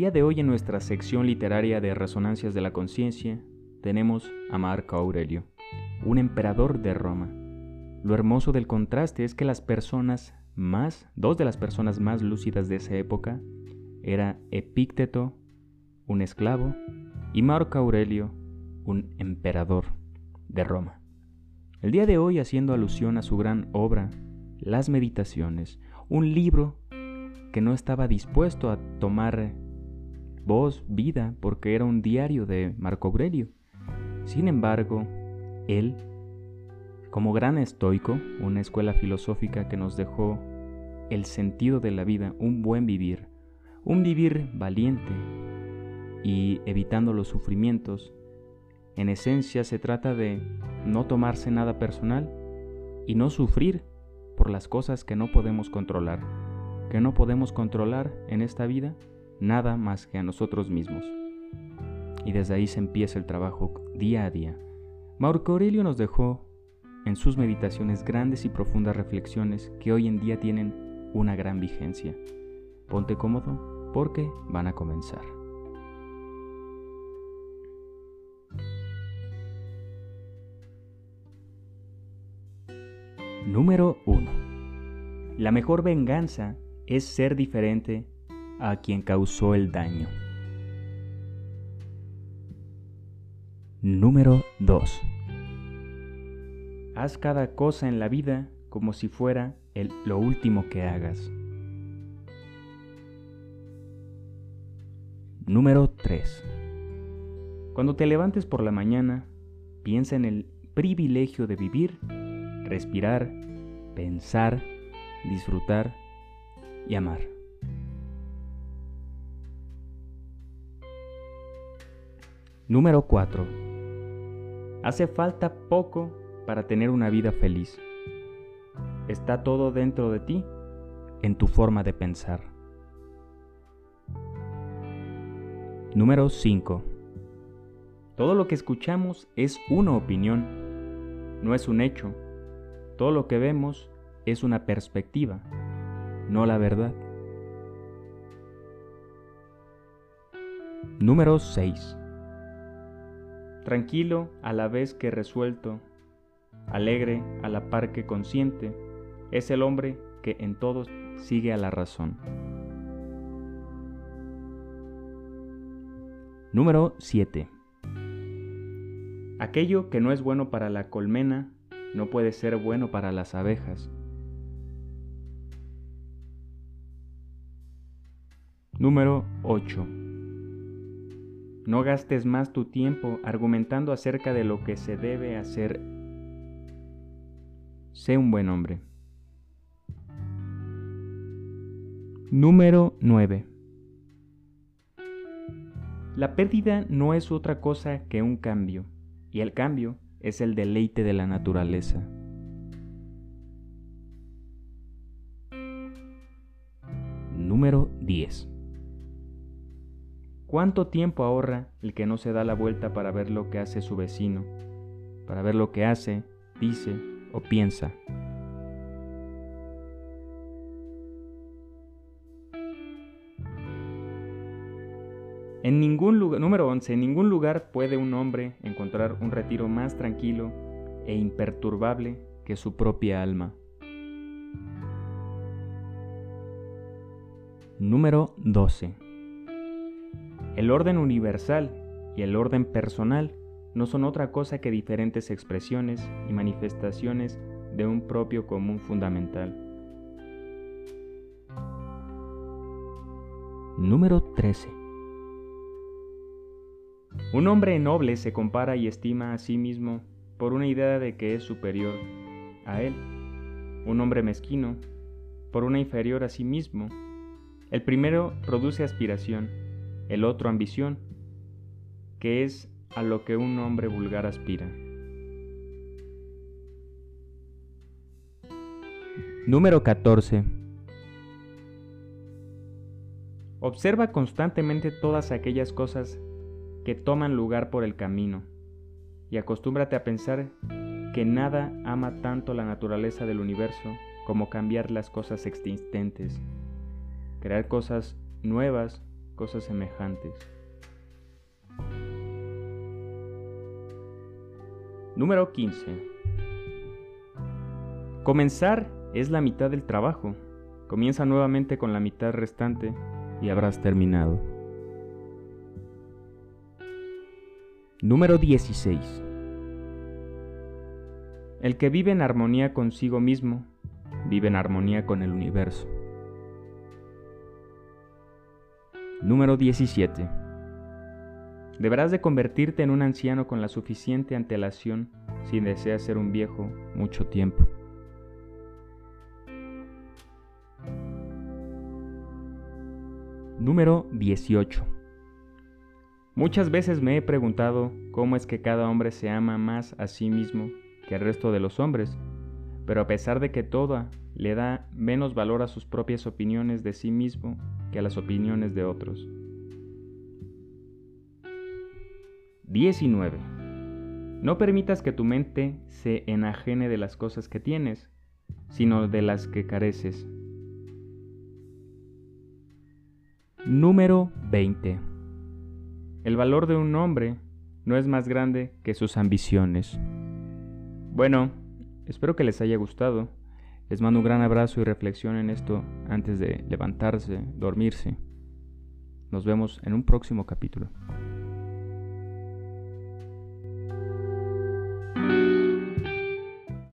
día de hoy en nuestra sección literaria de Resonancias de la Conciencia tenemos a Marco Aurelio, un emperador de Roma. Lo hermoso del contraste es que las personas más, dos de las personas más lúcidas de esa época, era Epícteto, un esclavo, y Marco Aurelio, un emperador de Roma. El día de hoy haciendo alusión a su gran obra, Las Meditaciones, un libro que no estaba dispuesto a tomar voz, vida, porque era un diario de Marco Aurelio. Sin embargo, él, como gran estoico, una escuela filosófica que nos dejó el sentido de la vida, un buen vivir, un vivir valiente y evitando los sufrimientos, en esencia se trata de no tomarse nada personal y no sufrir por las cosas que no podemos controlar, que no podemos controlar en esta vida nada más que a nosotros mismos. Y desde ahí se empieza el trabajo día a día. Marco Aurelio nos dejó en sus meditaciones grandes y profundas reflexiones que hoy en día tienen una gran vigencia. Ponte cómodo porque van a comenzar. Número 1. La mejor venganza es ser diferente a quien causó el daño. Número 2. Haz cada cosa en la vida como si fuera el, lo último que hagas. Número 3. Cuando te levantes por la mañana, piensa en el privilegio de vivir, respirar, pensar, disfrutar y amar. Número 4. Hace falta poco para tener una vida feliz. Está todo dentro de ti, en tu forma de pensar. Número 5. Todo lo que escuchamos es una opinión, no es un hecho. Todo lo que vemos es una perspectiva, no la verdad. Número 6. Tranquilo a la vez que resuelto, alegre a la par que consciente, es el hombre que en todo sigue a la razón. Número 7. Aquello que no es bueno para la colmena no puede ser bueno para las abejas. Número 8. No gastes más tu tiempo argumentando acerca de lo que se debe hacer. Sé un buen hombre. Número 9. La pérdida no es otra cosa que un cambio, y el cambio es el deleite de la naturaleza. Número 10. ¿Cuánto tiempo ahorra el que no se da la vuelta para ver lo que hace su vecino, para ver lo que hace, dice o piensa? En ningún lugar, número 11, en ningún lugar puede un hombre encontrar un retiro más tranquilo e imperturbable que su propia alma. Número 12. El orden universal y el orden personal no son otra cosa que diferentes expresiones y manifestaciones de un propio común fundamental. Número 13. Un hombre noble se compara y estima a sí mismo por una idea de que es superior a él. Un hombre mezquino por una inferior a sí mismo. El primero produce aspiración, el otro ambición, que es a lo que un hombre vulgar aspira. Número 14. Observa constantemente todas aquellas cosas que toman lugar por el camino, y acostúmbrate a pensar que nada ama tanto la naturaleza del universo como cambiar las cosas existentes, crear cosas nuevas cosas semejantes. Número 15. Comenzar es la mitad del trabajo. Comienza nuevamente con la mitad restante y habrás terminado. Número 16. El que vive en armonía consigo mismo, vive en armonía con el universo. Número 17. Deberás de convertirte en un anciano con la suficiente antelación si deseas ser un viejo mucho tiempo. Número 18. Muchas veces me he preguntado cómo es que cada hombre se ama más a sí mismo que al resto de los hombres, pero a pesar de que toda le da menos valor a sus propias opiniones de sí mismo que a las opiniones de otros. 19. No permitas que tu mente se enajene de las cosas que tienes, sino de las que careces. Número 20. El valor de un hombre no es más grande que sus ambiciones. Bueno, espero que les haya gustado. Les mando un gran abrazo y reflexión en esto antes de levantarse, dormirse. Nos vemos en un próximo capítulo.